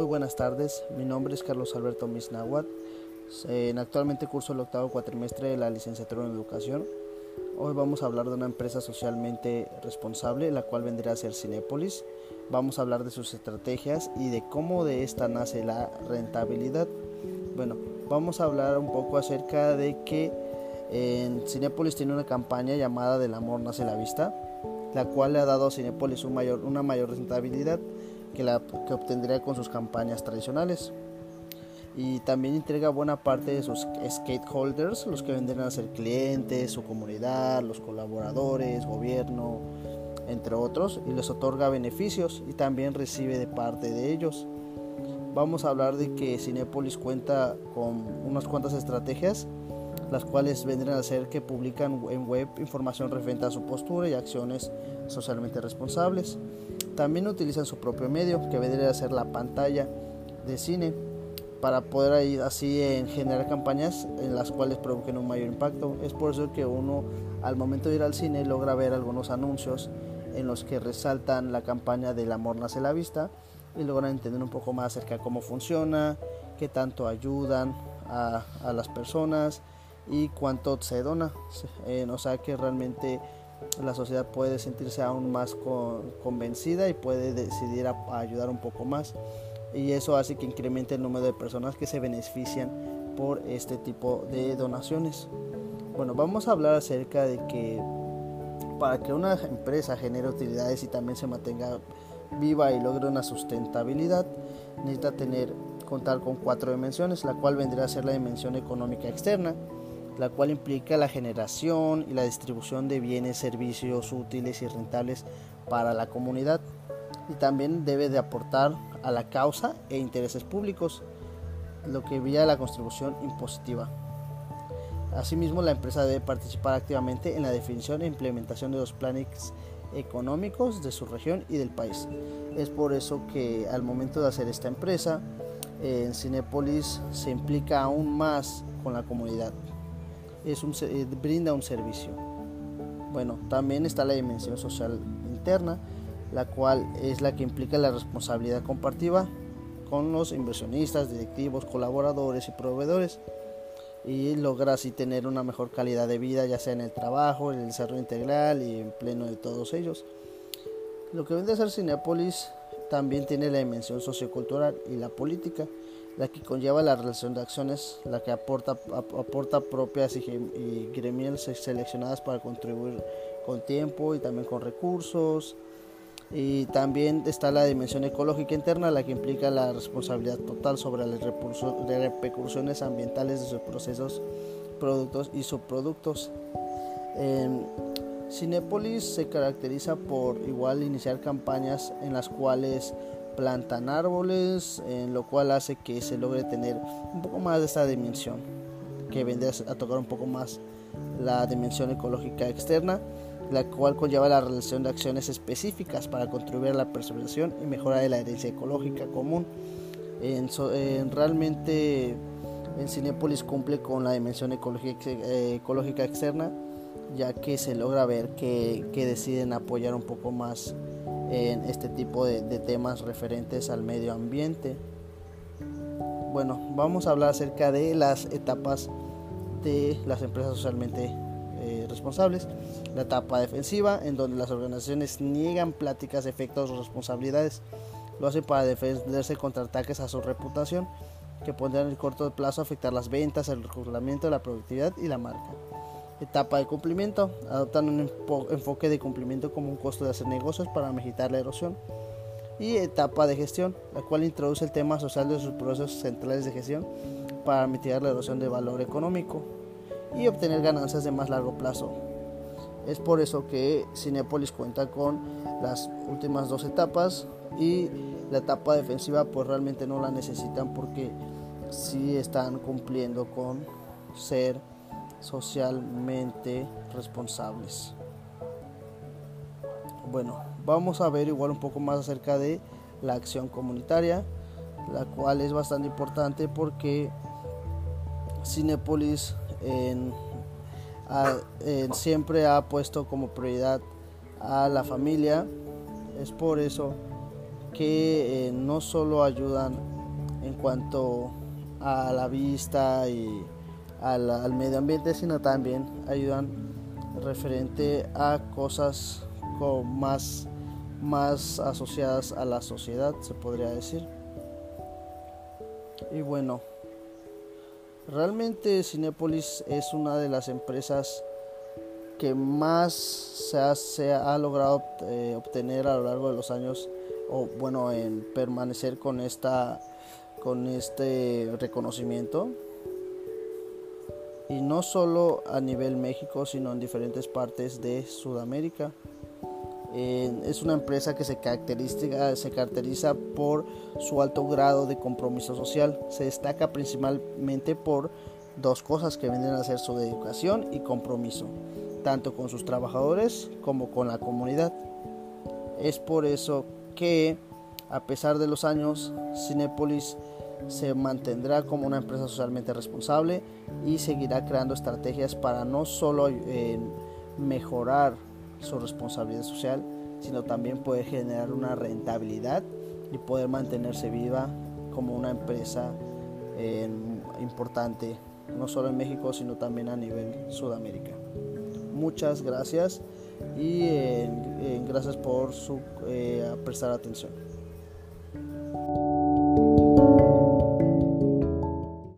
Muy buenas tardes, mi nombre es Carlos Alberto Misnahuat. Actualmente curso el octavo cuatrimestre de la licenciatura en educación. Hoy vamos a hablar de una empresa socialmente responsable, la cual vendría a ser Cinepolis. Vamos a hablar de sus estrategias y de cómo de esta nace la rentabilidad. Bueno, vamos a hablar un poco acerca de que en Cinepolis tiene una campaña llamada Del amor nace la vista, la cual le ha dado a Cinepolis una mayor rentabilidad que, la, que obtendría con sus campañas tradicionales. Y también entrega buena parte de sus stakeholders, los que vendrían a ser clientes, su comunidad, los colaboradores, gobierno, entre otros, y les otorga beneficios y también recibe de parte de ellos. Vamos a hablar de que Cinepolis cuenta con unas cuantas estrategias las cuales vendrán a ser que publican en web información referente a su postura y acciones socialmente responsables. También utilizan su propio medio, que vendría a ser la pantalla de cine, para poder así en generar campañas en las cuales provoquen un mayor impacto. Es por eso que uno al momento de ir al cine logra ver algunos anuncios en los que resaltan la campaña del amor nace la vista y logran entender un poco más acerca de cómo funciona, qué tanto ayudan a, a las personas y cuánto se dona. Eh, o sea que realmente la sociedad puede sentirse aún más convencida y puede decidir ayudar un poco más. Y eso hace que incremente el número de personas que se benefician por este tipo de donaciones. Bueno, vamos a hablar acerca de que para que una empresa genere utilidades y también se mantenga viva y logre una sustentabilidad, necesita tener contar con cuatro dimensiones, la cual vendría a ser la dimensión económica externa, la cual implica la generación y la distribución de bienes, servicios útiles y rentables para la comunidad y también debe de aportar a la causa e intereses públicos, lo que vía la contribución impositiva. Asimismo, la empresa debe participar activamente en la definición e implementación de los planes económicos de su región y del país. Es por eso que al momento de hacer esta empresa, en Cinepolis se implica aún más con la comunidad es un, eh, brinda un servicio. Bueno, también está la dimensión social interna, la cual es la que implica la responsabilidad compartida con los inversionistas, directivos, colaboradores y proveedores y logra así tener una mejor calidad de vida ya sea en el trabajo, en el desarrollo integral y en pleno de todos ellos. Lo que vende a ser Cinepolis también tiene la dimensión sociocultural y la política la que conlleva la relación de acciones, la que aporta, aporta propias y, y gremiales seleccionadas para contribuir con tiempo y también con recursos. Y también está la dimensión ecológica interna, la que implica la responsabilidad total sobre las repercusiones ambientales de sus procesos, productos y subproductos. En Cinepolis se caracteriza por igual iniciar campañas en las cuales plantan árboles, en lo cual hace que se logre tener un poco más de esta dimensión, que vendría a tocar un poco más la dimensión ecológica externa, la cual conlleva la realización de acciones específicas para contribuir a la preservación y mejora de la herencia ecológica común. En, realmente en Cinepolis cumple con la dimensión ecológica, eh, ecológica externa, ya que se logra ver que, que deciden apoyar un poco más en este tipo de, temas referentes al medio ambiente. Bueno, vamos a hablar acerca de las etapas de las empresas socialmente eh, responsables. La etapa defensiva, en donde las organizaciones niegan pláticas, efectos o responsabilidades. Lo hacen para defenderse contra ataques a su reputación, que podrían en el corto plazo afectar las ventas, el reclutamiento, la productividad y la marca. Etapa de cumplimiento. Adoptan un enfoque de cumplimiento como un costo de hacer negocios para mitigar la erosión. Y etapa de gestión, la cual introduce el tema social de sus procesos centrales de gestión para mitigar la erosión de valor económico y obtener ganancias de más largo plazo. Es por eso que Cinepolis cuenta con las últimas dos etapas y la etapa defensiva pues realmente no la necesitan porque sí están cumpliendo con ser socialmente responsables. Bueno, vamos a ver igual un poco más acerca de la acción comunitaria, la cual es bastante importante porque Cinepolis siempre ha puesto como prioridad a la familia. Es por eso que eh, no solo ayudan en cuanto a la vista y al, medio ambiente, sino también ayudan referente a cosas más, más asociadas a la sociedad, se podría decir. Y bueno, realmente Cinepolis es una de las empresas que más se ha, logrado eh, obtener a lo largo de los años o bueno en permanecer con esta con este reconocimiento y no solo a nivel México sino en diferentes partes de Sudamérica. Es una empresa que se caracteriza, se caracteriza por su alto grado de compromiso social. Se destaca principalmente por dos cosas que vienen a ser su dedicación y compromiso tanto con sus trabajadores como con la comunidad. Es por eso que a pesar de los años, Cinepolis se mantendrá como una empresa socialmente responsable y seguirá creando estrategias para no solo eh, mejorar su responsabilidad social, sino también poder generar una rentabilidad y poder mantenerse viva como una empresa eh, importante, no solo en México, sino también a nivel Sudamérica. Muchas gracias y eh, gracias por su, prestar atención.